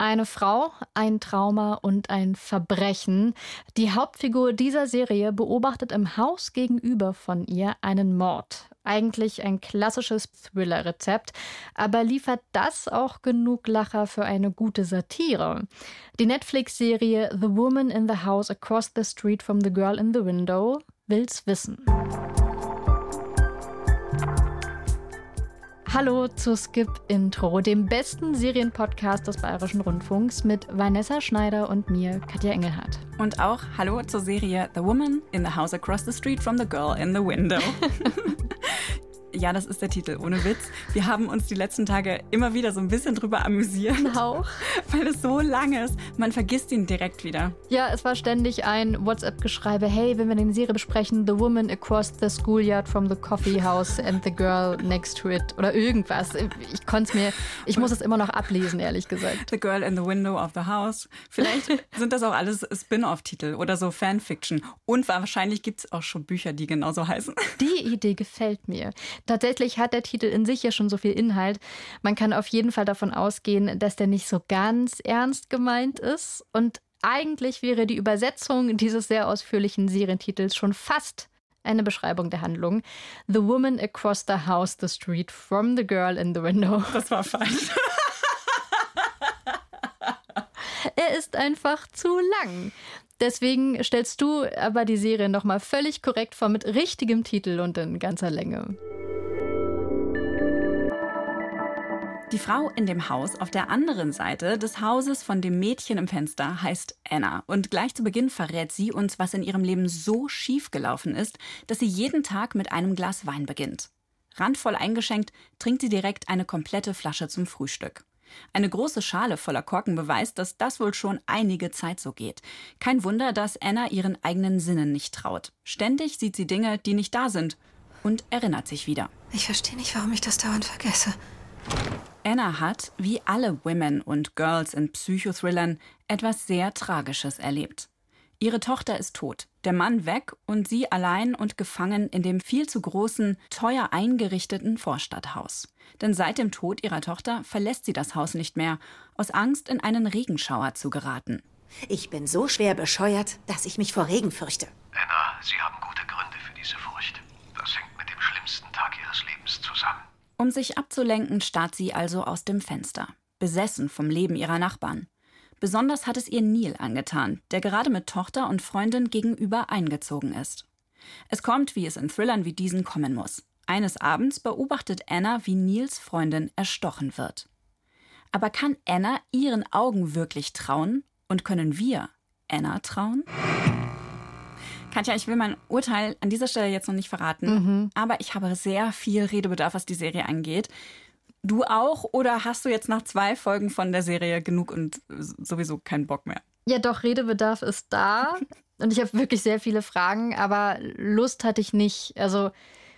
Eine Frau, ein Trauma und ein Verbrechen. Die Hauptfigur dieser Serie beobachtet im Haus gegenüber von ihr einen Mord. Eigentlich ein klassisches Thriller-Rezept, aber liefert das auch genug Lacher für eine gute Satire? Die Netflix-Serie The Woman in the House Across the Street from the Girl in the Window will's wissen. Hallo zu Skip Intro, dem besten Serienpodcast des Bayerischen Rundfunks mit Vanessa Schneider und mir, Katja Engelhardt. Und auch Hallo zur Serie The Woman in the House Across the Street from the Girl in the Window. Ja, das ist der Titel, ohne Witz. Wir haben uns die letzten Tage immer wieder so ein bisschen drüber amüsiert. Auch. Weil es so lang ist. Man vergisst ihn direkt wieder. Ja, es war ständig ein WhatsApp-Geschreibe. Hey, wenn wir eine Serie besprechen, The Woman Across the Schoolyard from the Coffee House and the Girl Next to It oder irgendwas. Ich konnte es mir, ich muss es immer noch ablesen, ehrlich gesagt. The Girl in the Window of the House. Vielleicht sind das auch alles Spin-off-Titel oder so Fanfiction. Und wahrscheinlich gibt es auch schon Bücher, die genauso heißen. Die Idee gefällt mir. Tatsächlich hat der Titel in sich ja schon so viel Inhalt. Man kann auf jeden Fall davon ausgehen, dass der nicht so ganz ernst gemeint ist. Und eigentlich wäre die Übersetzung dieses sehr ausführlichen Serientitels schon fast eine Beschreibung der Handlung. The woman across the house, the street, from the girl in the window. Das war falsch. er ist einfach zu lang. Deswegen stellst du aber die Serie nochmal völlig korrekt vor mit richtigem Titel und in ganzer Länge. Die Frau in dem Haus auf der anderen Seite des Hauses von dem Mädchen im Fenster heißt Anna. Und gleich zu Beginn verrät sie uns, was in ihrem Leben so schief gelaufen ist, dass sie jeden Tag mit einem Glas Wein beginnt. Randvoll eingeschenkt trinkt sie direkt eine komplette Flasche zum Frühstück. Eine große Schale voller Korken beweist, dass das wohl schon einige Zeit so geht. Kein Wunder, dass Anna ihren eigenen Sinnen nicht traut. Ständig sieht sie Dinge, die nicht da sind und erinnert sich wieder. Ich verstehe nicht, warum ich das dauernd vergesse. Anna hat, wie alle Women und Girls in Psychothrillern, etwas sehr Tragisches erlebt. Ihre Tochter ist tot, der Mann weg und sie allein und gefangen in dem viel zu großen, teuer eingerichteten Vorstadthaus. Denn seit dem Tod ihrer Tochter verlässt sie das Haus nicht mehr, aus Angst, in einen Regenschauer zu geraten. Ich bin so schwer bescheuert, dass ich mich vor Regen fürchte. Anna, Sie haben gute Gründe für diese Furcht. Das hängt mit dem schlimmsten Tag Ihres Lebens zusammen. Um sich abzulenken, starrt sie also aus dem Fenster, besessen vom Leben ihrer Nachbarn. Besonders hat es ihr Neil angetan, der gerade mit Tochter und Freundin gegenüber eingezogen ist. Es kommt, wie es in Thrillern wie diesen kommen muss. Eines Abends beobachtet Anna, wie Nils Freundin erstochen wird. Aber kann Anna ihren Augen wirklich trauen? Und können wir Anna trauen? Katja, ich will mein Urteil an dieser Stelle jetzt noch nicht verraten, mhm. aber ich habe sehr viel Redebedarf, was die Serie angeht. Du auch oder hast du jetzt nach zwei Folgen von der Serie genug und sowieso keinen Bock mehr? Ja, doch, Redebedarf ist da. und ich habe wirklich sehr viele Fragen, aber Lust hatte ich nicht. Also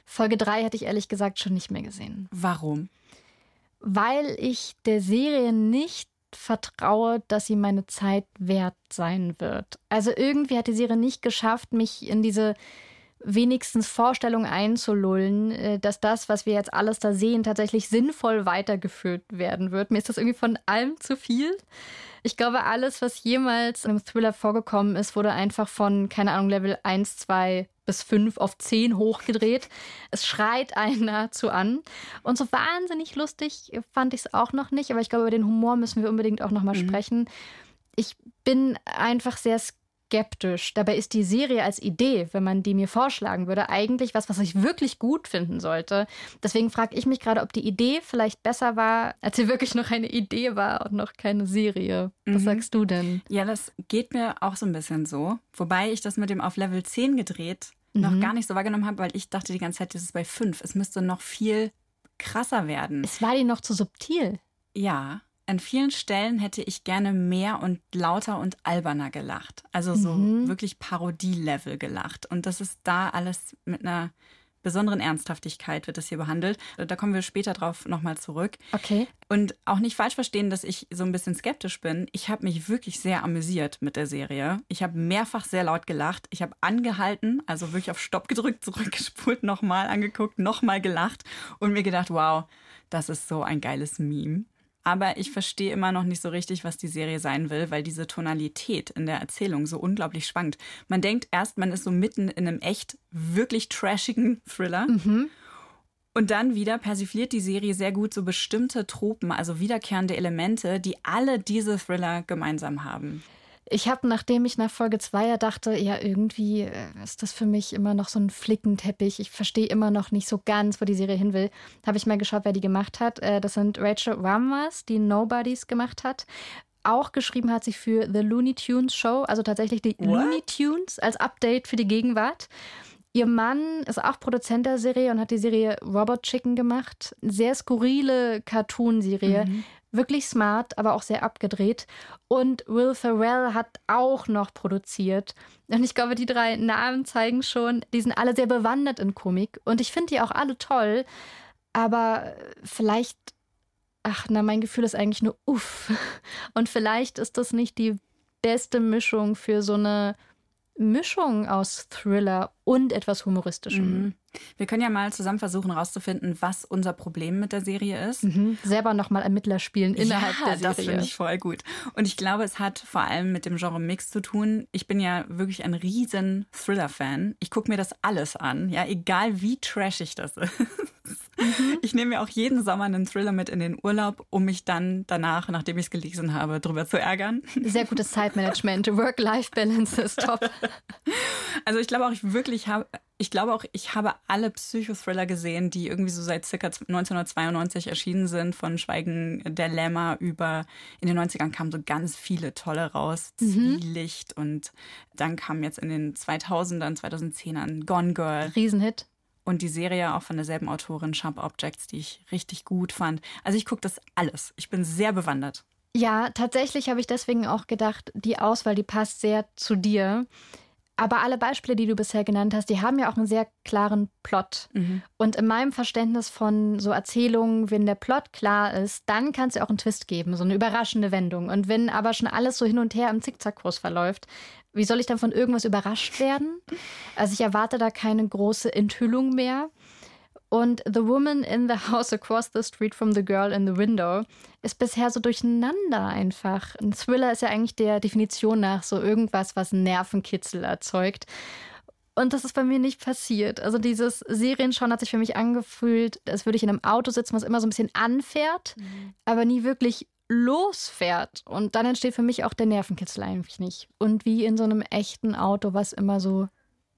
Folge 3 hätte ich ehrlich gesagt schon nicht mehr gesehen. Warum? Weil ich der Serie nicht vertraue, dass sie meine Zeit wert sein wird. Also irgendwie hat die Serie nicht geschafft, mich in diese wenigstens Vorstellung einzulullen, äh, dass das, was wir jetzt alles da sehen, tatsächlich sinnvoll weitergeführt werden wird. Mir ist das irgendwie von allem zu viel. Ich glaube, alles, was jemals einem Thriller vorgekommen ist, wurde einfach von, keine Ahnung, Level 1, 2 bis 5 auf 10 hochgedreht. Es schreit einer zu an. Und so wahnsinnig lustig fand ich es auch noch nicht, aber ich glaube, über den Humor müssen wir unbedingt auch nochmal mhm. sprechen. Ich bin einfach sehr skeptisch skeptisch. Dabei ist die Serie als Idee, wenn man die mir vorschlagen würde, eigentlich was, was ich wirklich gut finden sollte. Deswegen frage ich mich gerade, ob die Idee vielleicht besser war, als sie wirklich noch eine Idee war und noch keine Serie. Was mhm. sagst du denn? Ja, das geht mir auch so ein bisschen so. Wobei ich das mit dem auf Level 10 gedreht mhm. noch gar nicht so wahrgenommen habe, weil ich dachte die ganze Zeit, das ist bei 5. Es müsste noch viel krasser werden. Es war dir noch zu subtil. Ja. An vielen Stellen hätte ich gerne mehr und lauter und alberner gelacht. Also so mhm. wirklich Parodie-Level gelacht. Und das ist da alles mit einer besonderen Ernsthaftigkeit wird das hier behandelt. Da kommen wir später drauf nochmal zurück. Okay. Und auch nicht falsch verstehen, dass ich so ein bisschen skeptisch bin. Ich habe mich wirklich sehr amüsiert mit der Serie. Ich habe mehrfach sehr laut gelacht. Ich habe angehalten, also wirklich auf Stopp gedrückt, zurückgespult, nochmal angeguckt, nochmal gelacht und mir gedacht, wow, das ist so ein geiles Meme. Aber ich verstehe immer noch nicht so richtig, was die Serie sein will, weil diese Tonalität in der Erzählung so unglaublich schwankt. Man denkt erst, man ist so mitten in einem echt wirklich trashigen Thriller. Mhm. Und dann wieder persifliert die Serie sehr gut so bestimmte Tropen, also wiederkehrende Elemente, die alle diese Thriller gemeinsam haben. Ich habe, nachdem ich nach Folge 2 dachte, ja, irgendwie äh, ist das für mich immer noch so ein Flickenteppich. Ich verstehe immer noch nicht so ganz, wo die Serie hin will. Habe ich mal geschaut, wer die gemacht hat. Äh, das sind Rachel Ramas, die Nobodies gemacht hat. Auch geschrieben hat sie für The Looney Tunes Show, also tatsächlich die What? Looney Tunes als Update für die Gegenwart. Ihr Mann ist auch Produzent der Serie und hat die Serie Robot Chicken gemacht. Sehr skurrile Cartoon-Serie. Mhm. Wirklich smart, aber auch sehr abgedreht. Und Will Ferrell hat auch noch produziert. Und ich glaube, die drei Namen zeigen schon, die sind alle sehr bewandert in Komik. Und ich finde die auch alle toll. Aber vielleicht, ach, na, mein Gefühl ist eigentlich nur uff. Und vielleicht ist das nicht die beste Mischung für so eine Mischung aus Thriller und etwas Humoristischem. Mhm. Wir können ja mal zusammen versuchen herauszufinden, was unser Problem mit der Serie ist. Mhm. Selber nochmal Ermittler spielen innerhalb ja, der Serie. das finde ich voll gut. Und ich glaube, es hat vor allem mit dem Genre Mix zu tun. Ich bin ja wirklich ein riesen Thriller-Fan. Ich gucke mir das alles an, ja, egal wie trashig das ist. Mhm. Ich nehme mir auch jeden Sommer einen Thriller mit in den Urlaub, um mich dann danach, nachdem ich es gelesen habe, darüber zu ärgern. Sehr gutes Zeitmanagement. Work-Life-Balance ist top. Also ich glaube auch, ich wirklich habe, ich glaube auch, ich habe alle Psychothriller gesehen, die irgendwie so seit circa 1992 erschienen sind, von Schweigen der Lämmer über, in den 90ern kamen so ganz viele tolle raus, mhm. Zwielicht und dann kam jetzt in den 2000ern, 2010ern Gone Girl. Riesenhit. Und die Serie auch von derselben Autorin, Sharp Objects, die ich richtig gut fand. Also ich gucke das alles. Ich bin sehr bewandert. Ja, tatsächlich habe ich deswegen auch gedacht, die Auswahl, die passt sehr zu dir. Aber alle Beispiele, die du bisher genannt hast, die haben ja auch einen sehr klaren Plot. Mhm. Und in meinem Verständnis von so Erzählungen, wenn der Plot klar ist, dann kann es ja auch einen Twist geben, so eine überraschende Wendung. Und wenn aber schon alles so hin und her im Zickzackkurs verläuft, wie soll ich dann von irgendwas überrascht werden? Also ich erwarte da keine große Enthüllung mehr. Und The Woman in the House Across the Street from the Girl in the Window ist bisher so durcheinander einfach. Ein Thriller ist ja eigentlich der Definition nach so irgendwas, was Nervenkitzel erzeugt. Und das ist bei mir nicht passiert. Also dieses Serienschauen hat sich für mich angefühlt, als würde ich in einem Auto sitzen, was immer so ein bisschen anfährt, mhm. aber nie wirklich losfährt. Und dann entsteht für mich auch der Nervenkitzel eigentlich nicht. Und wie in so einem echten Auto, was immer so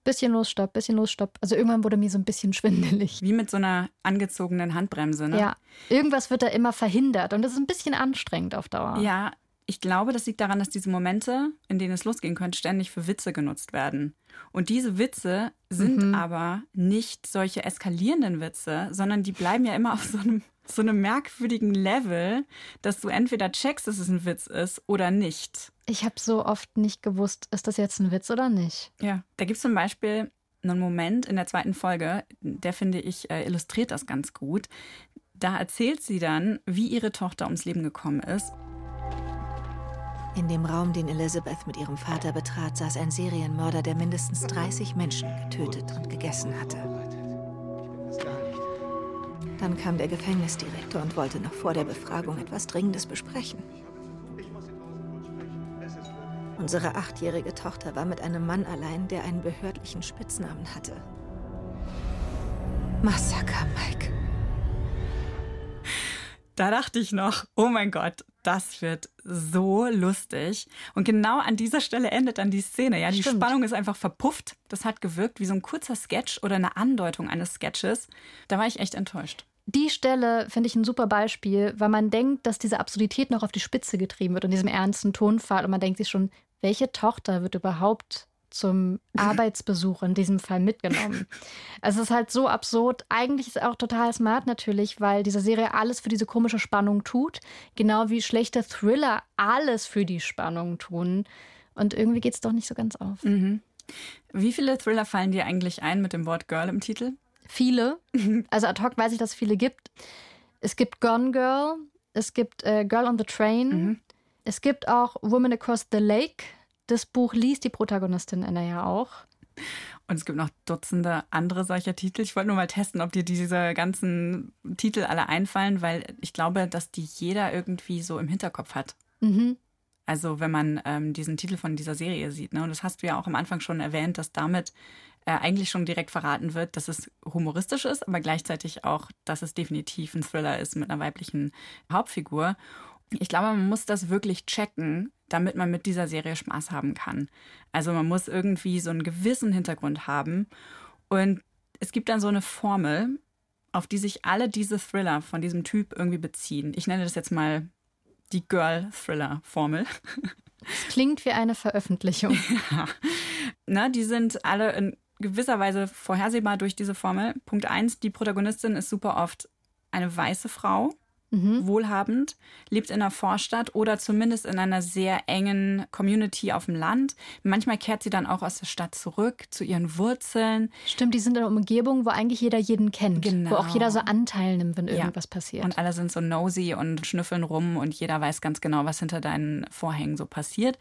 bisschen los, stopp, bisschen los, stopp. Also irgendwann wurde mir so ein bisschen schwindelig. Wie mit so einer angezogenen Handbremse, ne? Ja, irgendwas wird da immer verhindert und das ist ein bisschen anstrengend auf Dauer. Ja, ich glaube, das liegt daran, dass diese Momente, in denen es losgehen könnte, ständig für Witze genutzt werden. Und diese Witze sind mhm. aber nicht solche eskalierenden Witze, sondern die bleiben ja immer auf so einem so einem merkwürdigen Level, dass du entweder checkst, dass es ein Witz ist oder nicht. Ich habe so oft nicht gewusst, ist das jetzt ein Witz oder nicht. Ja, da gibt es zum Beispiel einen Moment in der zweiten Folge, der finde ich äh, illustriert das ganz gut. Da erzählt sie dann, wie ihre Tochter ums Leben gekommen ist. In dem Raum, den Elizabeth mit ihrem Vater betrat, saß ein Serienmörder, der mindestens 30 Menschen getötet und gegessen hatte. Dann kam der Gefängnisdirektor und wollte noch vor der Befragung etwas Dringendes besprechen. Unsere achtjährige Tochter war mit einem Mann allein, der einen behördlichen Spitznamen hatte. Massaker Mike. Da dachte ich noch, oh mein Gott, das wird so lustig. Und genau an dieser Stelle endet dann die Szene. Ja, die Stimmt. Spannung ist einfach verpufft. Das hat gewirkt wie so ein kurzer Sketch oder eine Andeutung eines Sketches. Da war ich echt enttäuscht. Die Stelle finde ich ein super Beispiel, weil man denkt, dass diese Absurdität noch auf die Spitze getrieben wird in diesem ernsten Tonfall. Und man denkt sich schon, welche Tochter wird überhaupt zum Arbeitsbesuch in diesem Fall mitgenommen. Also es ist halt so absurd. Eigentlich ist es auch total smart natürlich, weil diese Serie alles für diese komische Spannung tut. Genau wie schlechte Thriller alles für die Spannung tun. Und irgendwie geht es doch nicht so ganz auf. Mhm. Wie viele Thriller fallen dir eigentlich ein mit dem Wort Girl im Titel? Viele. Also ad hoc weiß ich, dass es viele gibt. Es gibt Gone Girl, es gibt äh, Girl on the Train, mhm. es gibt auch Woman Across the Lake. Das Buch liest die Protagonistin Anna ja auch. Und es gibt noch Dutzende andere solcher Titel. Ich wollte nur mal testen, ob dir diese ganzen Titel alle einfallen, weil ich glaube, dass die jeder irgendwie so im Hinterkopf hat. Mhm. Also wenn man ähm, diesen Titel von dieser Serie sieht. Ne? Und das hast du ja auch am Anfang schon erwähnt, dass damit äh, eigentlich schon direkt verraten wird, dass es humoristisch ist, aber gleichzeitig auch, dass es definitiv ein Thriller ist mit einer weiblichen Hauptfigur. Ich glaube, man muss das wirklich checken, damit man mit dieser Serie Spaß haben kann. Also man muss irgendwie so einen gewissen Hintergrund haben. Und es gibt dann so eine Formel, auf die sich alle diese Thriller von diesem Typ irgendwie beziehen. Ich nenne das jetzt mal die Girl-Thriller-Formel. Das klingt wie eine Veröffentlichung. Ja. Na, die sind alle in gewisser Weise vorhersehbar durch diese Formel. Punkt eins: die Protagonistin ist super oft eine weiße Frau mhm. wohlhabend, lebt in einer Vorstadt oder zumindest in einer sehr engen Community auf dem Land. Manchmal kehrt sie dann auch aus der Stadt zurück zu ihren Wurzeln. Stimmt, die sind in einer Umgebung, wo eigentlich jeder jeden kennt, genau. wo auch jeder so Anteil nimmt, wenn irgendwas ja. passiert. Und alle sind so nosy und schnüffeln rum und jeder weiß ganz genau, was hinter deinen Vorhängen so passiert.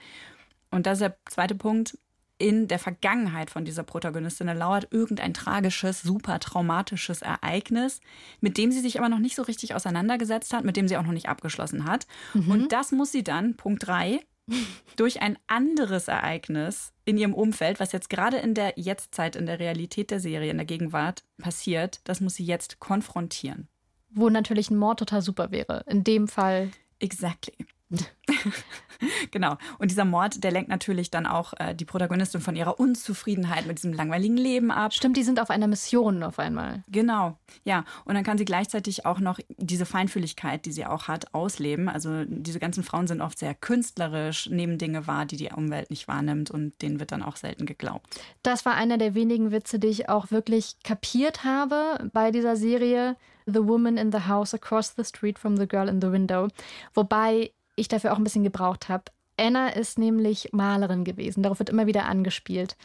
Und das ist der zweite Punkt in der Vergangenheit von dieser Protagonistin lauert irgendein tragisches, super traumatisches Ereignis, mit dem sie sich aber noch nicht so richtig auseinandergesetzt hat, mit dem sie auch noch nicht abgeschlossen hat. Mhm. Und das muss sie dann, Punkt 3, durch ein anderes Ereignis in ihrem Umfeld, was jetzt gerade in der Jetztzeit, in der Realität der Serie, in der Gegenwart passiert, das muss sie jetzt konfrontieren. Wo natürlich ein Mord total super wäre. In dem Fall. Exactly. genau. Und dieser Mord, der lenkt natürlich dann auch äh, die Protagonistin von ihrer Unzufriedenheit mit diesem langweiligen Leben ab. Stimmt, die sind auf einer Mission auf einmal. Genau, ja. Und dann kann sie gleichzeitig auch noch diese Feinfühligkeit, die sie auch hat, ausleben. Also diese ganzen Frauen sind oft sehr künstlerisch, nehmen Dinge wahr, die die Umwelt nicht wahrnimmt und denen wird dann auch selten geglaubt. Das war einer der wenigen Witze, die ich auch wirklich kapiert habe bei dieser Serie. The Woman in the House Across the Street from the Girl in the Window. Wobei ich dafür auch ein bisschen gebraucht habe. Anna ist nämlich Malerin gewesen. Darauf wird immer wieder angespielt.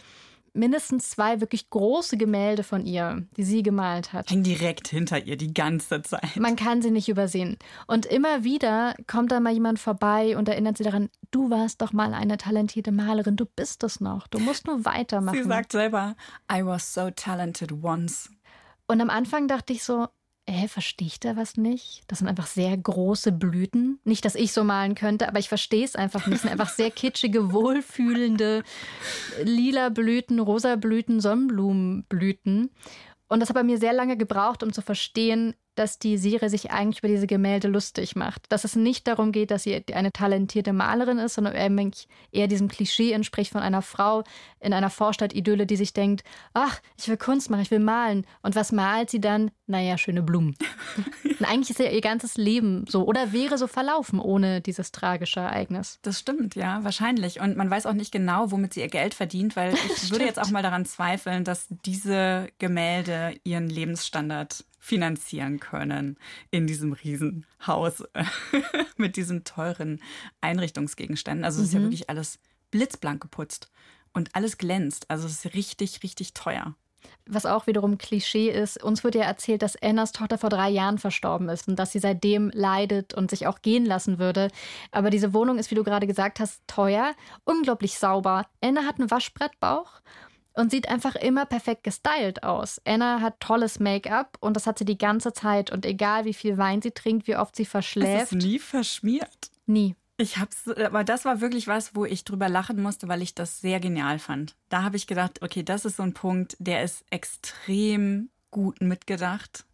Mindestens zwei wirklich große Gemälde von ihr, die sie gemalt hat. Hängen direkt hinter ihr die ganze Zeit. Man kann sie nicht übersehen. Und immer wieder kommt da mal jemand vorbei und erinnert sie daran, du warst doch mal eine talentierte Malerin, du bist es noch, du musst nur weitermachen. Sie sagt selber, I was so talented once. Und am Anfang dachte ich so, äh, verstehe ich da was nicht? Das sind einfach sehr große Blüten. Nicht, dass ich so malen könnte, aber ich verstehe es einfach nicht. Das sind einfach sehr kitschige, wohlfühlende lila Blüten, rosa Blüten, Sonnenblumenblüten. Und das hat bei mir sehr lange gebraucht, um zu verstehen, dass die Serie sich eigentlich über diese Gemälde lustig macht. Dass es nicht darum geht, dass sie eine talentierte Malerin ist, sondern eher diesem Klischee entspricht von einer Frau in einer Vorstadt-Idylle, die sich denkt, ach, ich will Kunst machen, ich will malen. Und was malt sie dann? Naja, schöne Blumen. Und eigentlich ist ja ihr ganzes Leben so oder wäre so verlaufen ohne dieses tragische Ereignis. Das stimmt, ja, wahrscheinlich. Und man weiß auch nicht genau, womit sie ihr Geld verdient, weil ich würde jetzt auch mal daran zweifeln, dass diese Gemälde ihren Lebensstandard finanzieren können in diesem Riesenhaus mit diesen teuren Einrichtungsgegenständen. Also es ist ja mhm. wirklich alles blitzblank geputzt und alles glänzt. Also es ist richtig, richtig teuer. Was auch wiederum Klischee ist, uns wird ja erzählt, dass Annas Tochter vor drei Jahren verstorben ist und dass sie seitdem leidet und sich auch gehen lassen würde. Aber diese Wohnung ist, wie du gerade gesagt hast, teuer, unglaublich sauber. Anna hat einen Waschbrettbauch und sieht einfach immer perfekt gestylt aus. Anna hat tolles Make-up und das hat sie die ganze Zeit und egal wie viel Wein sie trinkt, wie oft sie verschläft. Es ist nie verschmiert. Nie. Ich hab's, aber das war wirklich was, wo ich drüber lachen musste, weil ich das sehr genial fand. Da habe ich gedacht, okay, das ist so ein Punkt, der ist extrem gut mitgedacht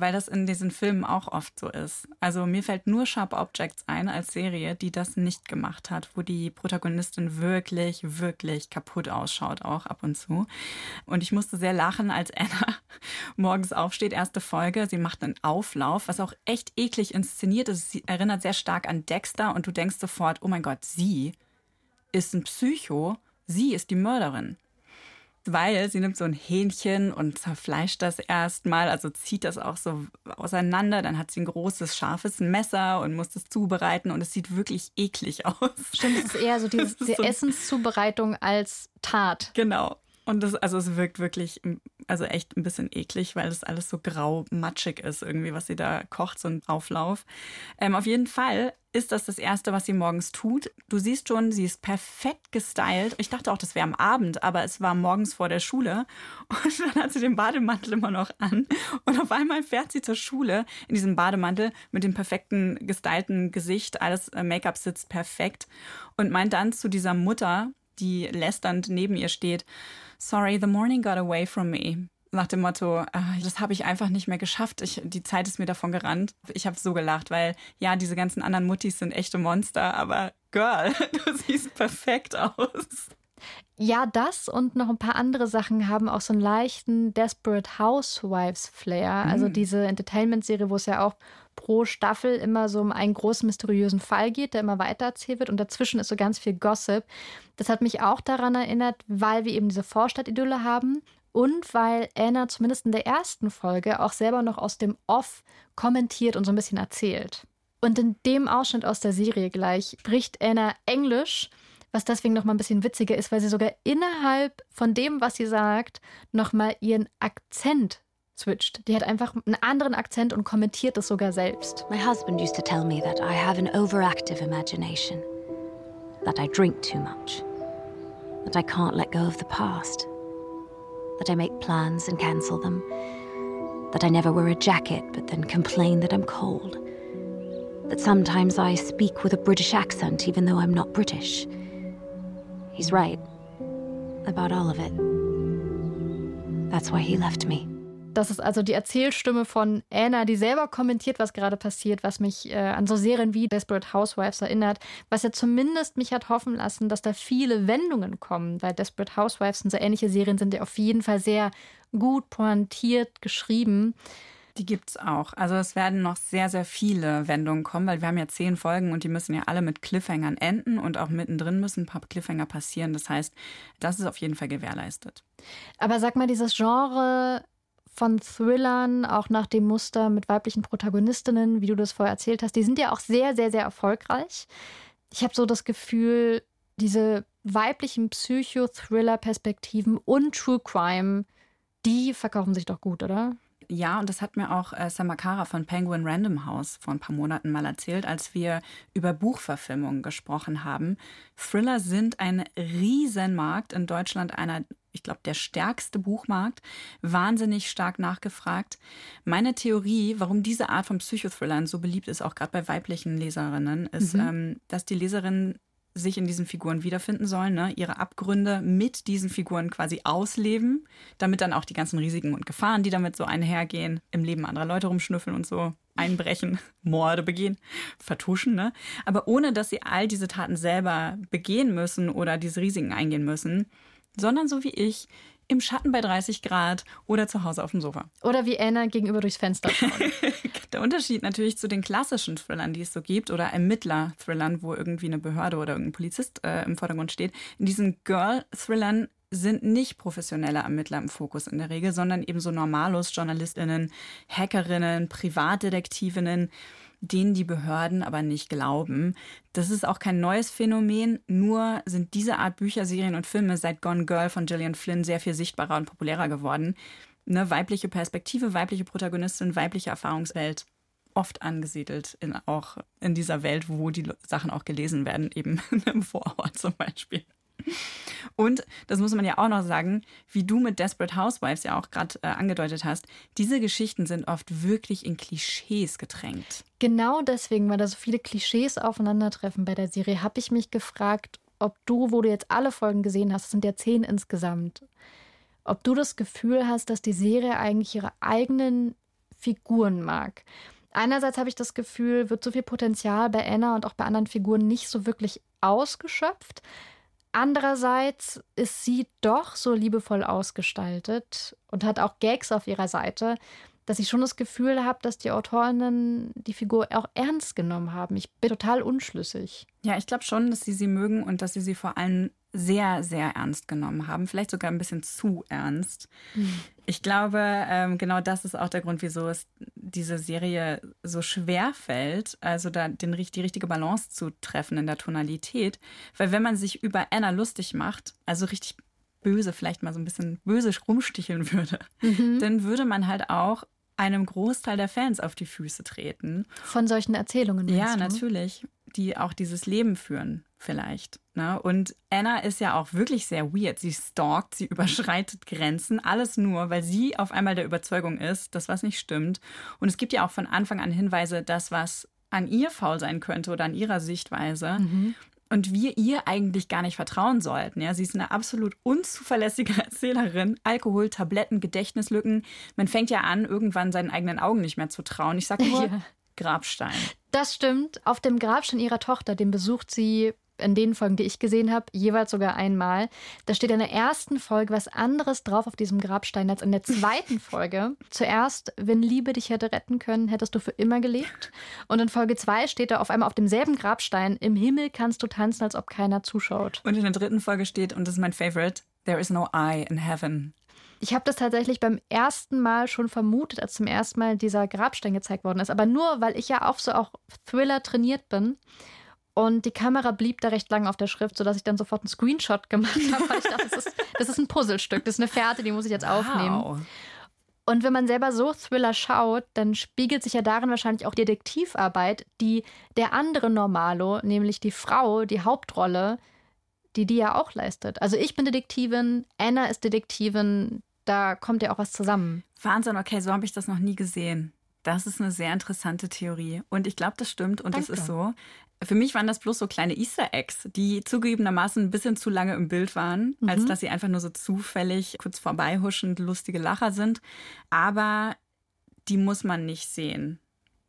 weil das in diesen Filmen auch oft so ist. Also mir fällt nur Sharp Objects ein als Serie, die das nicht gemacht hat, wo die Protagonistin wirklich, wirklich kaputt ausschaut, auch ab und zu. Und ich musste sehr lachen, als Anna morgens aufsteht, erste Folge. Sie macht einen Auflauf, was auch echt eklig inszeniert ist. Sie erinnert sehr stark an Dexter und du denkst sofort, oh mein Gott, sie ist ein Psycho, sie ist die Mörderin weil sie nimmt so ein Hähnchen und zerfleischt das erstmal, also zieht das auch so auseinander. Dann hat sie ein großes, scharfes Messer und muss das zubereiten und es sieht wirklich eklig aus. Stimmt, es ist eher so diese, die so Essenszubereitung als Tat. Genau. Und das, also es wirkt wirklich, also echt ein bisschen eklig, weil das alles so grau matschig ist, irgendwie, was sie da kocht, so ein Auflauf. Ähm, auf jeden Fall ist das das Erste, was sie morgens tut. Du siehst schon, sie ist perfekt gestylt. Ich dachte auch, das wäre am Abend, aber es war morgens vor der Schule. Und dann hat sie den Bademantel immer noch an. Und auf einmal fährt sie zur Schule in diesem Bademantel mit dem perfekten gestylten Gesicht. Alles äh, Make-up sitzt perfekt. Und meint dann zu dieser Mutter, die lästernd neben ihr steht, Sorry, the morning got away from me. Nach dem Motto, äh, das habe ich einfach nicht mehr geschafft. Ich, die Zeit ist mir davon gerannt. Ich habe so gelacht, weil ja, diese ganzen anderen Muttis sind echte Monster, aber Girl, du siehst perfekt aus. Ja, das und noch ein paar andere Sachen haben auch so einen leichten Desperate Housewives Flair. Also mhm. diese Entertainment-Serie, wo es ja auch pro Staffel immer so um einen großen mysteriösen Fall geht, der immer weiter erzählt wird und dazwischen ist so ganz viel Gossip. Das hat mich auch daran erinnert, weil wir eben diese Vorstadtidylle haben und weil Anna zumindest in der ersten Folge auch selber noch aus dem Off kommentiert und so ein bisschen erzählt. Und in dem Ausschnitt aus der Serie gleich spricht Anna Englisch, was deswegen noch mal ein bisschen witziger ist, weil sie sogar innerhalb von dem, was sie sagt, noch mal ihren Akzent switcht. Die hat einfach einen anderen Akzent und kommentiert es sogar selbst. My husband used to tell me that I have an overactive imagination, that I drink too much, that I can't let go of the past, that I make plans and cancel them, that I never wear a jacket but then complain that I'm cold, that sometimes I speak with a British accent even though I'm not British. He's right about all of it. That's why he left me. Das ist also die Erzählstimme von Anna, die selber kommentiert, was gerade passiert, was mich äh, an so Serien wie Desperate Housewives erinnert, was ja zumindest mich hat hoffen lassen, dass da viele Wendungen kommen, weil Desperate Housewives und so ähnliche Serien sind ja auf jeden Fall sehr gut pointiert geschrieben. Die gibt es auch. Also es werden noch sehr, sehr viele Wendungen kommen, weil wir haben ja zehn Folgen und die müssen ja alle mit Cliffhangern enden und auch mittendrin müssen ein paar Cliffhanger passieren. Das heißt, das ist auf jeden Fall gewährleistet. Aber sag mal, dieses Genre von Thrillern, auch nach dem Muster mit weiblichen Protagonistinnen, wie du das vorher erzählt hast, die sind ja auch sehr, sehr, sehr erfolgreich. Ich habe so das Gefühl, diese weiblichen Psychothriller-Perspektiven und True Crime, die verkaufen sich doch gut, oder? Ja, und das hat mir auch äh, Samakara von Penguin Random House vor ein paar Monaten mal erzählt, als wir über Buchverfilmungen gesprochen haben. Thriller sind ein Riesenmarkt in Deutschland, einer ich glaube, der stärkste Buchmarkt, wahnsinnig stark nachgefragt. Meine Theorie, warum diese Art von Psychothrillern so beliebt ist, auch gerade bei weiblichen Leserinnen, ist, mhm. ähm, dass die Leserinnen sich in diesen Figuren wiederfinden sollen, ne? ihre Abgründe mit diesen Figuren quasi ausleben, damit dann auch die ganzen Risiken und Gefahren, die damit so einhergehen, im Leben anderer Leute rumschnüffeln und so einbrechen, Morde begehen, vertuschen, ne? Aber ohne dass sie all diese Taten selber begehen müssen oder diese Risiken eingehen müssen, sondern so wie ich im Schatten bei 30 Grad oder zu Hause auf dem Sofa. Oder wie Anna gegenüber durchs Fenster schauen. Der Unterschied natürlich zu den klassischen Thrillern, die es so gibt, oder Ermittler-Thrillern, wo irgendwie eine Behörde oder irgendein Polizist äh, im Vordergrund steht. In diesen Girl-Thrillern sind nicht professionelle Ermittler im Fokus in der Regel, sondern eben so Normalos, JournalistInnen, Hackerinnen, Privatdetektivinnen denen die Behörden aber nicht glauben. Das ist auch kein neues Phänomen, nur sind diese Art Bücher, Serien und Filme seit Gone Girl von Gillian Flynn sehr viel sichtbarer und populärer geworden. Eine weibliche Perspektive, weibliche Protagonistin, weibliche Erfahrungswelt oft angesiedelt in auch in dieser Welt, wo die Sachen auch gelesen werden, eben im Vorort zum Beispiel. Und das muss man ja auch noch sagen, wie du mit Desperate Housewives ja auch gerade äh, angedeutet hast, diese Geschichten sind oft wirklich in Klischees getränkt. Genau deswegen, weil da so viele Klischees aufeinandertreffen bei der Serie, habe ich mich gefragt, ob du, wo du jetzt alle Folgen gesehen hast, sind ja zehn insgesamt, ob du das Gefühl hast, dass die Serie eigentlich ihre eigenen Figuren mag. Einerseits habe ich das Gefühl, wird so viel Potenzial bei Anna und auch bei anderen Figuren nicht so wirklich ausgeschöpft. Andererseits ist sie doch so liebevoll ausgestaltet und hat auch Gags auf ihrer Seite, dass ich schon das Gefühl habe, dass die Autorinnen die Figur auch ernst genommen haben. Ich bin total unschlüssig. Ja, ich glaube schon, dass sie sie mögen und dass sie sie vor allem sehr, sehr ernst genommen haben. Vielleicht sogar ein bisschen zu ernst. Mhm. Ich glaube, ähm, genau das ist auch der Grund, wieso es diese Serie so schwer fällt, also da den, die richtige Balance zu treffen in der Tonalität. Weil wenn man sich über Anna lustig macht, also richtig böse vielleicht mal so ein bisschen böse rumsticheln würde, mhm. dann würde man halt auch einem Großteil der Fans auf die Füße treten. Von solchen Erzählungen. Ja, du? natürlich, die auch dieses Leben führen, vielleicht. Ne? Und Anna ist ja auch wirklich sehr weird. Sie stalkt, sie überschreitet Grenzen, alles nur, weil sie auf einmal der Überzeugung ist, dass was nicht stimmt. Und es gibt ja auch von Anfang an Hinweise, dass was an ihr faul sein könnte oder an ihrer Sichtweise. Mhm und wir ihr eigentlich gar nicht vertrauen sollten. Ja, sie ist eine absolut unzuverlässige Erzählerin. Alkohol, Tabletten, Gedächtnislücken. Man fängt ja an, irgendwann seinen eigenen Augen nicht mehr zu trauen. Ich sage nur ja. Grabstein. Das stimmt. Auf dem Grabstein ihrer Tochter, den besucht sie in den Folgen, die ich gesehen habe, jeweils sogar einmal. Da steht in der ersten Folge was anderes drauf auf diesem Grabstein als in der zweiten Folge. Zuerst, wenn Liebe dich hätte retten können, hättest du für immer gelebt. Und in Folge zwei steht da auf einmal auf demselben Grabstein, im Himmel kannst du tanzen, als ob keiner zuschaut. Und in der dritten Folge steht, und das ist mein Favorite, There is no eye in heaven. Ich habe das tatsächlich beim ersten Mal schon vermutet, als zum ersten Mal dieser Grabstein gezeigt worden ist. Aber nur, weil ich ja auch so auch Thriller trainiert bin. Und die Kamera blieb da recht lange auf der Schrift, sodass ich dann sofort einen Screenshot gemacht habe, weil ich dachte, das ist, das ist ein Puzzlestück, das ist eine Fährte, die muss ich jetzt wow. aufnehmen. Und wenn man selber so Thriller schaut, dann spiegelt sich ja darin wahrscheinlich auch Detektivarbeit, die der andere Normalo, nämlich die Frau, die Hauptrolle, die die ja auch leistet. Also ich bin Detektivin, Anna ist Detektivin, da kommt ja auch was zusammen. Wahnsinn, okay, so habe ich das noch nie gesehen. Das ist eine sehr interessante Theorie. Und ich glaube, das stimmt und Danke. das ist so. Für mich waren das bloß so kleine Easter Eggs, die zugegebenermaßen ein bisschen zu lange im Bild waren, mhm. als dass sie einfach nur so zufällig kurz vorbeihuschend lustige Lacher sind. Aber die muss man nicht sehen.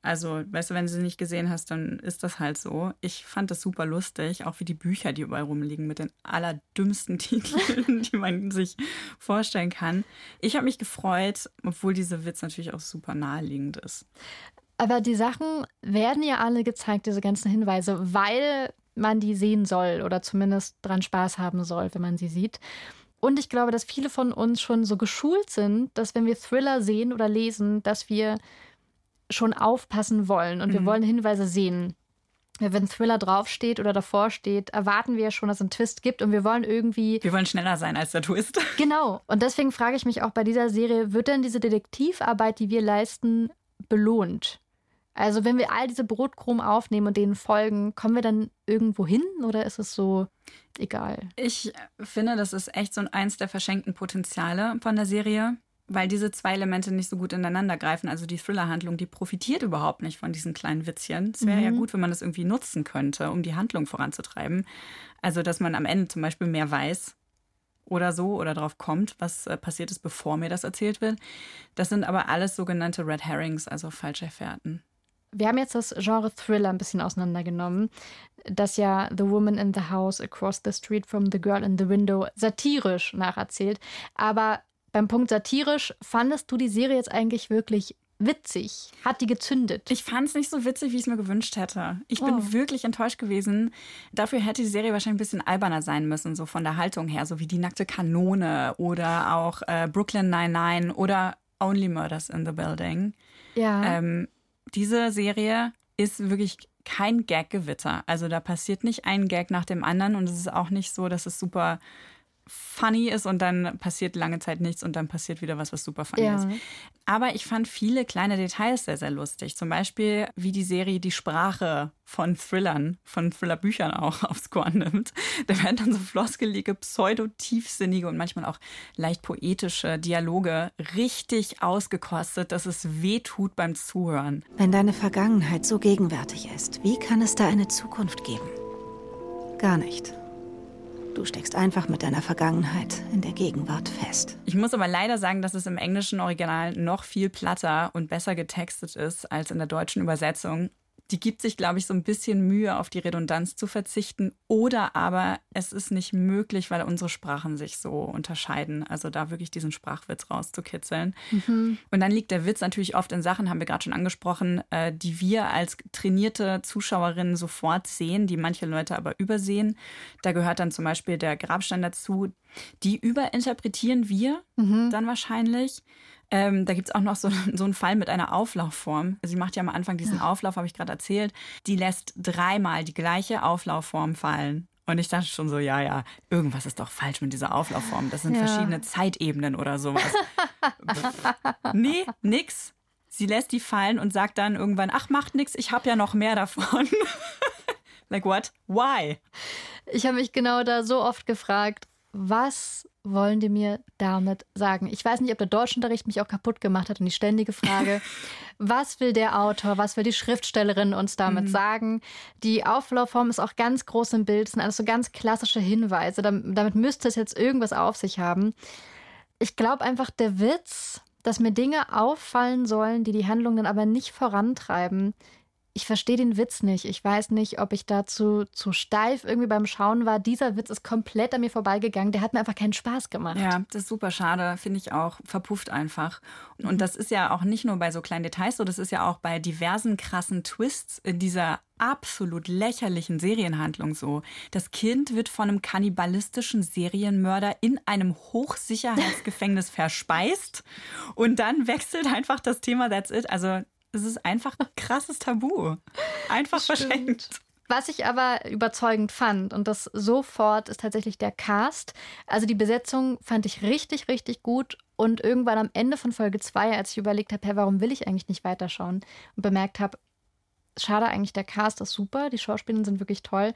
Also, weißt du, wenn du sie nicht gesehen hast, dann ist das halt so. Ich fand das super lustig, auch wie die Bücher, die überall rumliegen, mit den allerdümmsten Titeln, die man sich vorstellen kann. Ich habe mich gefreut, obwohl dieser Witz natürlich auch super naheliegend ist. Aber die Sachen werden ja alle gezeigt, diese ganzen Hinweise, weil man die sehen soll oder zumindest dran Spaß haben soll, wenn man sie sieht. Und ich glaube, dass viele von uns schon so geschult sind, dass wenn wir Thriller sehen oder lesen, dass wir schon aufpassen wollen und mhm. wir wollen Hinweise sehen. Wenn Thriller draufsteht oder davor steht, erwarten wir schon, dass es einen Twist gibt und wir wollen irgendwie. Wir wollen schneller sein als der Twist. Genau. Und deswegen frage ich mich auch bei dieser Serie, wird denn diese Detektivarbeit, die wir leisten, belohnt? Also wenn wir all diese Brotkrumen aufnehmen und denen folgen, kommen wir dann irgendwo hin oder ist es so egal? Ich finde, das ist echt so eins der verschenkten Potenziale von der Serie, weil diese zwei Elemente nicht so gut ineinander greifen. Also die Thriller-Handlung, die profitiert überhaupt nicht von diesen kleinen Witzchen. Es wäre mhm. ja gut, wenn man das irgendwie nutzen könnte, um die Handlung voranzutreiben. Also dass man am Ende zum Beispiel mehr weiß oder so oder drauf kommt, was äh, passiert ist, bevor mir das erzählt wird. Das sind aber alles sogenannte Red Herrings, also falsche Fährten wir haben jetzt das Genre Thriller ein bisschen auseinandergenommen, das ja The Woman in the House Across the Street from the Girl in the Window satirisch nacherzählt. Aber beim Punkt satirisch, fandest du die Serie jetzt eigentlich wirklich witzig? Hat die gezündet? Ich fand es nicht so witzig, wie ich es mir gewünscht hätte. Ich bin oh. wirklich enttäuscht gewesen. Dafür hätte die Serie wahrscheinlich ein bisschen alberner sein müssen, so von der Haltung her, so wie die nackte Kanone oder auch äh, Brooklyn 99 oder Only Murders in the Building. Ja. Ähm, diese Serie ist wirklich kein Gag-Gewitter. Also da passiert nicht ein Gag nach dem anderen und es ist auch nicht so, dass es super funny ist und dann passiert lange Zeit nichts und dann passiert wieder was, was super funny ja. ist. Aber ich fand viele kleine Details sehr, sehr lustig. Zum Beispiel, wie die Serie die Sprache von Thrillern, von Thrillerbüchern auch aufs Korn nimmt. Da werden dann so floskelige, pseudo-tiefsinnige und manchmal auch leicht poetische Dialoge richtig ausgekostet, dass es weh tut beim Zuhören. Wenn deine Vergangenheit so gegenwärtig ist, wie kann es da eine Zukunft geben? Gar nicht. Du steckst einfach mit deiner Vergangenheit in der Gegenwart fest. Ich muss aber leider sagen, dass es im englischen Original noch viel platter und besser getextet ist als in der deutschen Übersetzung die gibt sich, glaube ich, so ein bisschen Mühe, auf die Redundanz zu verzichten. Oder aber es ist nicht möglich, weil unsere Sprachen sich so unterscheiden. Also da wirklich diesen Sprachwitz rauszukitzeln. Mhm. Und dann liegt der Witz natürlich oft in Sachen, haben wir gerade schon angesprochen, äh, die wir als trainierte Zuschauerinnen sofort sehen, die manche Leute aber übersehen. Da gehört dann zum Beispiel der Grabstein dazu. Die überinterpretieren wir mhm. dann wahrscheinlich. Ähm, da gibt es auch noch so, so einen Fall mit einer Auflaufform. Sie macht ja am Anfang diesen ja. Auflauf, habe ich gerade erzählt. Die lässt dreimal die gleiche Auflaufform fallen. Und ich dachte schon so, ja, ja, irgendwas ist doch falsch mit dieser Auflaufform. Das sind Ja. verschiedene Zeitebenen oder sowas. nee, nix. Sie lässt die fallen und sagt dann irgendwann, ach, macht nix, ich habe ja noch mehr davon. like what? Why? Ich habe mich genau da so oft gefragt, was wollen die mir damit sagen? Ich weiß nicht, ob der Deutschunterricht mich auch kaputt gemacht hat und die ständige Frage, was will der Autor, was will die Schriftstellerin uns damit sagen? Die Auflaufform ist auch ganz groß im Bild, sind alles so ganz klassische Hinweise. Dam- Damit müsste es jetzt irgendwas auf sich haben. Ich glaube einfach, der Witz, dass mir Dinge auffallen sollen, die die Handlung dann aber nicht vorantreiben, ich verstehe den Witz nicht. Ich weiß nicht, ob ich dazu zu steif irgendwie beim Schauen war. Dieser Witz ist komplett an mir vorbeigegangen. Der hat mir einfach keinen Spaß gemacht. Ja, das ist super schade, finde ich auch. Verpufft einfach. Und das ist ja auch nicht nur bei so kleinen Details so, das ist ja auch bei diversen krassen Twists in dieser absolut lächerlichen Serienhandlung so. Das Kind wird von einem kannibalistischen Serienmörder in einem Hochsicherheitsgefängnis verspeist und dann wechselt einfach das Thema That's it. Also es ist einfach ein krasses Tabu. Einfach verschenkt. Was ich aber überzeugend fand und das sofort ist tatsächlich der Cast. Also die Besetzung fand ich richtig, richtig gut. Und irgendwann am Ende von Folge 2, als ich überlegt habe, hey, warum will ich eigentlich nicht weiterschauen und bemerkt habe, schade eigentlich, der Cast ist super, die Schauspieler sind wirklich toll.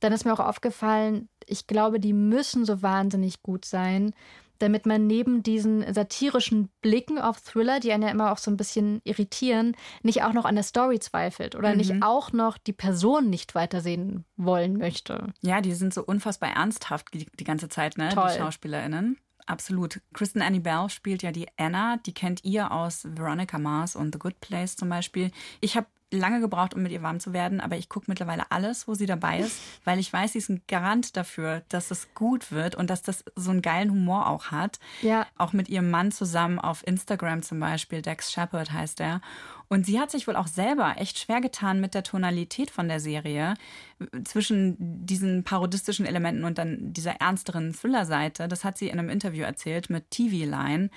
Dann ist mir auch aufgefallen, ich glaube, die müssen so wahnsinnig gut sein, damit man neben diesen satirischen Blicken auf Thriller, die einen ja immer auch so ein bisschen irritieren, nicht auch noch an der Story zweifelt oder nicht auch noch die Person nicht weitersehen wollen möchte. Ja, die sind so unfassbar ernsthaft die, die ganze Zeit, ne? Toll. Die SchauspielerInnen. Absolut. Kristen Annie Bell spielt ja die Anna. Die kennt ihr aus Veronica Mars und The Good Place zum Beispiel. Ich habe lange gebraucht, um mit ihr warm zu werden, aber ich gucke mittlerweile alles, wo sie dabei ist, weil ich weiß, sie ist ein Garant dafür, dass es gut wird und dass das so einen geilen Humor auch hat. Ja. Auch mit ihrem Mann zusammen auf Instagram zum Beispiel, Dex Shepard heißt er. Und sie hat sich wohl auch selber echt schwer getan mit der Tonalität von der Serie zwischen diesen parodistischen Elementen und dann dieser ernsteren Thriller-Seite. Das hat sie in einem Interview erzählt mit TV Line.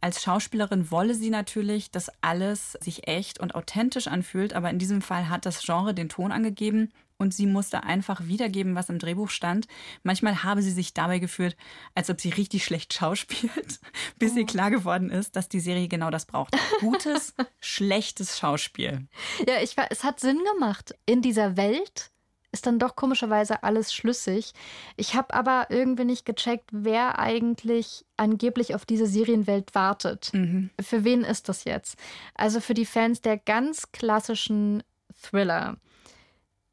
Als Schauspielerin wolle sie natürlich, dass alles sich echt und authentisch anfühlt, aber in diesem Fall hat das Genre den Ton angegeben und sie musste einfach wiedergeben, was im Drehbuch stand. Manchmal habe sie sich dabei gefühlt, als ob sie richtig schlecht schauspielt, bis ihr klar geworden ist, dass die Serie genau das braucht. Gutes, schlechtes Schauspiel. Ja, ich war, es hat Sinn gemacht. In dieser Welt ist dann doch komischerweise alles schlüssig. Ich habe aber irgendwie nicht gecheckt, wer eigentlich angeblich auf diese Serienwelt wartet. Für wen ist das jetzt? Also für die Fans der ganz klassischen Thriller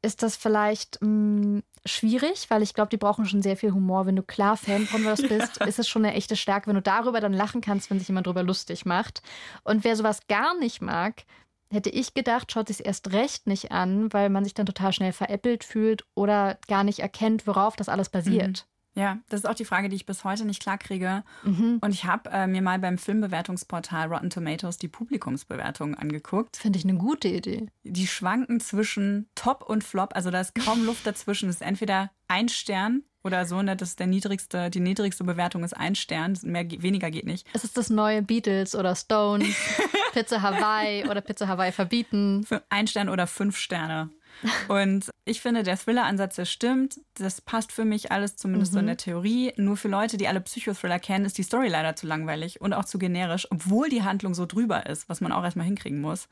ist das vielleicht mh, schwierig, weil ich glaube, die brauchen schon sehr viel Humor. Wenn du klar Fan von was bist, ist es schon eine echte Stärke, wenn du darüber dann lachen kannst, wenn sich jemand drüber lustig macht. Und wer sowas gar nicht mag, hätte ich gedacht, schaut sich erst recht nicht an, weil man sich dann total schnell veräppelt fühlt oder gar nicht erkennt, worauf das alles basiert. Ja, das ist auch die Frage, die ich bis heute nicht klar kriege. Mhm. Und ich habe äh, mir mal beim Filmbewertungsportal Rotten Tomatoes die Publikumsbewertungen angeguckt. Finde ich eine gute Idee. Die schwanken zwischen Top und Flop, also da ist kaum Luft dazwischen. Es ist entweder ein Stern oder so, ne, das ist der niedrigste, die niedrigste Bewertung ist ein Stern, mehr, weniger geht nicht. Es ist das neue Beatles oder Stones, Pizza Hawaii oder Pizza Hawaii verbieten. Für ein Stern oder fünf Sterne. Und ich finde, der Thriller-Ansatz, der stimmt. Das passt für mich alles, zumindest so in der Theorie. Nur für Leute, die alle Psychothriller kennen, ist die Story leider zu langweilig und auch zu generisch, obwohl die Handlung so drüber ist, was man auch erstmal hinkriegen muss.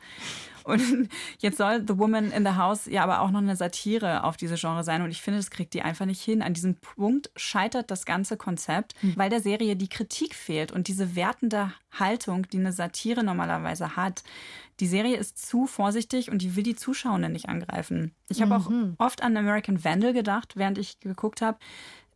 Und jetzt soll The Woman in the House ja aber auch noch eine Satire auf diese Genre sein. Und ich finde, das kriegt die einfach nicht hin. An diesem Punkt scheitert das ganze Konzept, weil der Serie die Kritik fehlt und diese wertende Haltung, die eine Satire normalerweise hat. Die Serie ist zu vorsichtig und die will die Zuschauenden nicht angreifen. Ich habe auch oft an American Vandal gedacht, während ich geguckt habe.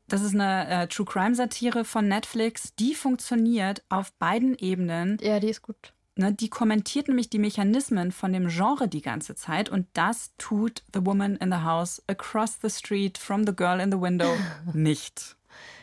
Das ist eine äh, True Crime Satire von Netflix. Die funktioniert auf beiden Ebenen. Ja, die ist gut. Ne, die kommentiert nämlich die Mechanismen von dem Genre die ganze Zeit und das tut The Woman in the House Across the Street from the Girl in the Window nicht.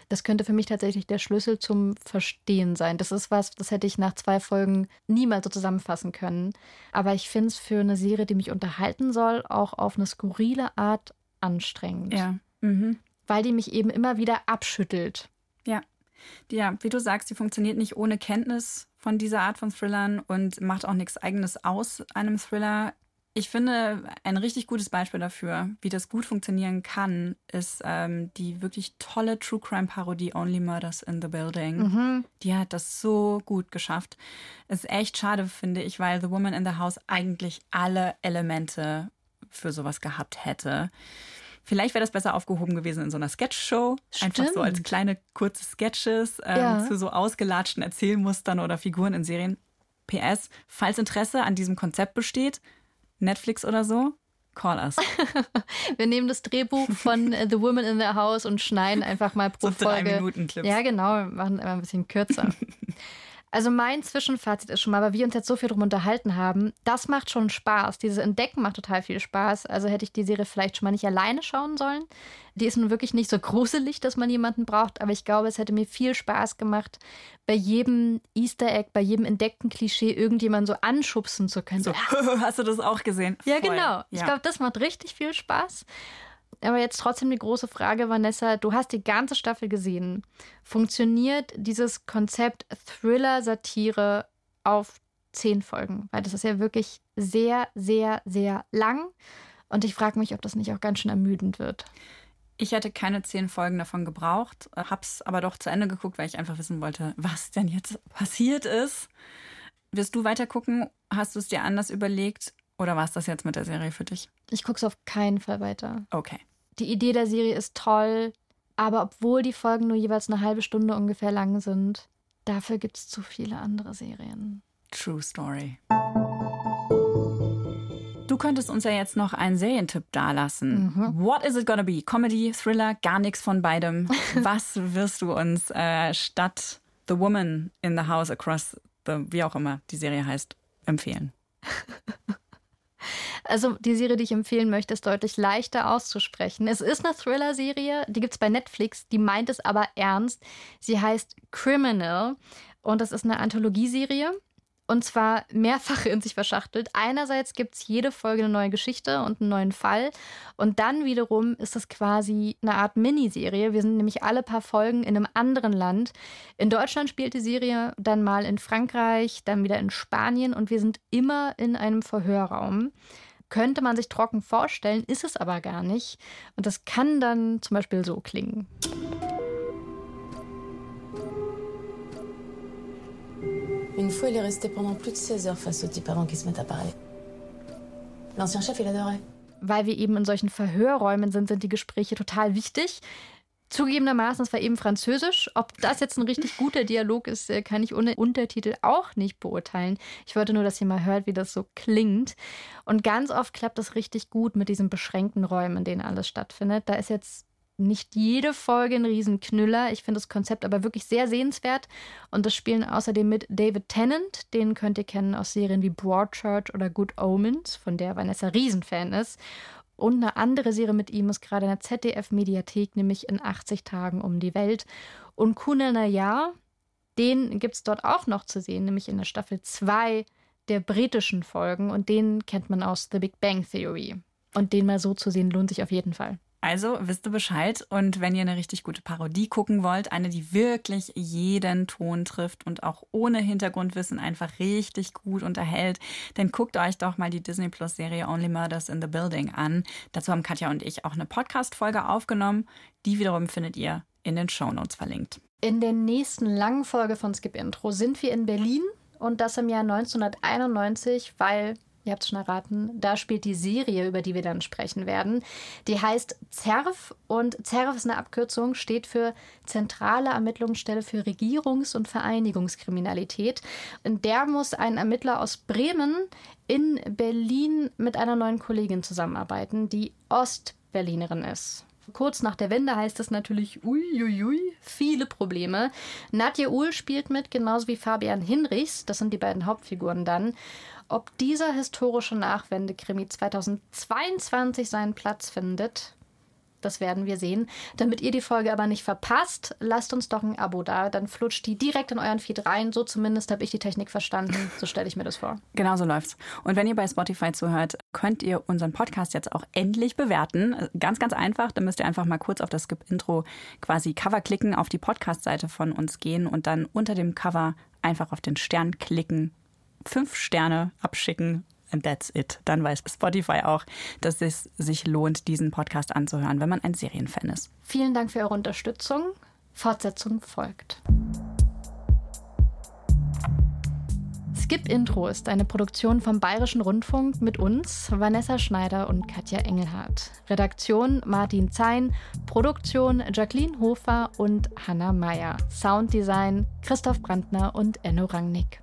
Das könnte für mich tatsächlich der Schlüssel zum Verstehen sein. Das ist was, das hätte ich nach zwei Folgen niemals so zusammenfassen können. Aber ich finde es für eine Serie, die mich unterhalten soll, auch auf eine skurrile Art anstrengend. Ja. Mhm. Weil die mich eben immer wieder abschüttelt. Ja. Wie du sagst, die funktioniert nicht ohne Kenntnis von dieser Art von Thrillern und macht auch nichts eigenes aus einem Thriller. Ich finde, ein richtig gutes Beispiel dafür, wie das gut funktionieren kann, ist ähm, die wirklich tolle True Crime Parodie Only Murders in the Building. Mhm. Die hat das so gut geschafft. Ist echt schade, finde ich, weil The Woman in the House eigentlich alle Elemente für sowas gehabt hätte. Vielleicht wäre das besser aufgehoben gewesen in so einer Sketchshow. Einfach so als kleine kurze Sketches ähm, Ja. zu so ausgelatschten Erzählmustern oder Figuren in Serien. PS, falls Interesse an diesem Konzept besteht, Netflix oder so, call us. Wir nehmen das Drehbuch von The Woman in the House und schneiden einfach mal pro So drei Folge. Minuten Clips. Ja, genau, wir machen immer ein bisschen kürzer. Also mein Zwischenfazit ist schon mal, weil wir uns jetzt so viel drum unterhalten haben, das macht schon Spaß. Dieses Entdecken macht total viel Spaß. Also hätte ich die Serie vielleicht schon mal nicht alleine schauen sollen. Die ist nun wirklich nicht so gruselig, dass man jemanden braucht, aber ich glaube, es hätte mir viel Spaß gemacht, bei jedem Easter Egg, bei jedem entdeckten Klischee irgendjemanden so anschubsen zu können. So, hast du das auch gesehen? Ja, Voll. genau. Ich Ja. glaube, das macht richtig viel Spaß. Aber jetzt trotzdem die große Frage, Vanessa, du hast die ganze Staffel gesehen. Funktioniert dieses Konzept Thriller-Satire auf zehn Folgen? Weil das ist ja wirklich sehr, sehr, sehr lang. Und ich frage mich, ob das nicht auch ganz schön ermüdend wird. Ich hätte keine zehn Folgen davon gebraucht, hab's aber doch zu Ende geguckt, weil ich einfach wissen wollte, was denn jetzt passiert ist. Wirst du weiter gucken? Hast du es dir anders überlegt? Oder war es das jetzt mit der Serie für dich? Ich gucke es auf keinen Fall weiter. Okay. Die Idee der Serie ist toll, aber obwohl die Folgen nur jeweils eine halbe Stunde ungefähr lang sind, dafür gibt es zu viele andere Serien. True Story. Du könntest uns ja jetzt noch einen Serientipp dalassen. What is it gonna be? Comedy, Thriller, gar nichts von beidem. Was wirst du uns äh, statt The Woman in the House Across the, wie auch immer die Serie heißt, empfehlen? Also die Serie, die ich empfehlen möchte, ist deutlich leichter auszusprechen. Es ist eine Thriller-Serie, die gibt es bei Netflix, die meint es aber ernst. Sie heißt Criminal und das ist eine Anthologieserie. Und zwar mehrfach in sich verschachtelt. Einerseits gibt es jede Folge eine neue Geschichte und einen neuen Fall. Und dann wiederum ist es quasi eine Art Miniserie. Wir sind nämlich alle paar Folgen in einem anderen Land. In Deutschland spielt die Serie dann mal in Frankreich, dann wieder in Spanien und wir sind immer in einem Verhörraum. Könnte man sich trocken vorstellen, ist es aber gar nicht. Und das kann dann zum Beispiel so klingen. Une fois, il est resté pendant plus de 16 heures face au type avant qu'ils se mettent à parler. L'ancien chef, il adorait. Weil wir eben in solchen Verhörräumen sind, sind die Gespräche total wichtig. Zugegebenermaßen, es war eben Französisch. Ob das jetzt ein richtig guter Dialog ist, äh, kann ich ohne Untertitel auch nicht beurteilen. Ich wollte nur, dass ihr mal hört, wie das so klingt. Und ganz oft klappt das richtig gut mit diesen beschränkten Räumen, in denen alles stattfindet. Da ist jetzt nicht jede Folge ein Riesenknüller. Ich finde das Konzept aber wirklich sehr sehenswert. Und das spielen außerdem mit David Tennant. Den könnt ihr kennen aus Serien wie Broadchurch oder Good Omens, von der Vanessa Riesenfan ist. Und eine andere Serie mit ihm ist gerade in der ZDF-Mediathek, nämlich in 80 Tagen um die Welt. Und Kunal Nayar, den gibt es dort auch noch zu sehen, nämlich in der Staffel 2 der britischen Folgen. Und den kennt man aus The Big Bang Theory. Und den mal so zu sehen, lohnt sich auf jeden Fall. Also wisst ihr Bescheid. Und wenn ihr eine richtig gute Parodie gucken wollt, eine, die wirklich jeden Ton trifft und auch ohne Hintergrundwissen einfach richtig gut unterhält, dann guckt euch doch mal die Disney Plus Serie Only Murders in the Building an. Dazu haben Katja und ich auch eine Podcast-Folge aufgenommen. Die wiederum findet ihr in den Shownotes verlinkt. In der nächsten langen Folge von Skip Intro sind wir in Berlin und das im Jahr 1991, weil, ihr habt es schon erraten, da spielt die Serie, über die wir dann sprechen werden. Die heißt ZERF und ZERF ist eine Abkürzung, steht für Zentrale Ermittlungsstelle für Regierungs- und Vereinigungskriminalität. In der muss ein Ermittler aus Bremen in Berlin mit einer neuen Kollegin zusammenarbeiten, die Ostberlinerin ist. Kurz nach der Wende heißt es natürlich uiuiui, viele Probleme. Nadja Uhl spielt mit, genauso wie Fabian Hinrichs. Das sind die beiden Hauptfiguren dann. Ob dieser historische Nachwendekrimi 2022 seinen Platz findet, das werden wir sehen. Damit ihr die Folge aber nicht verpasst, lasst uns doch ein Abo da. Dann flutscht die direkt in euren Feed rein. So zumindest habe ich die Technik verstanden. So stelle ich mir das vor. Genau so läuft's. Und wenn ihr bei Spotify zuhört, könnt ihr unseren Podcast jetzt auch endlich bewerten. Ganz, ganz einfach. Da müsst ihr einfach mal kurz auf das Skip-Intro quasi Cover klicken, auf die Podcast-Seite von uns gehen und dann unter dem Cover einfach auf den Stern klicken, fünf Sterne abschicken. And that's it. Dann weiß Spotify auch, dass es sich lohnt, diesen Podcast anzuhören, wenn man ein Serienfan ist. Vielen Dank für eure Unterstützung. Fortsetzung folgt. Skip Intro ist eine Produktion vom Bayerischen Rundfunk mit uns, Vanessa Schneider und Katja Engelhardt. Redaktion Martin Zein, Produktion Jacqueline Hofer und Hanna Meyer. Sounddesign Christoph Brandner und Enno Rangnick.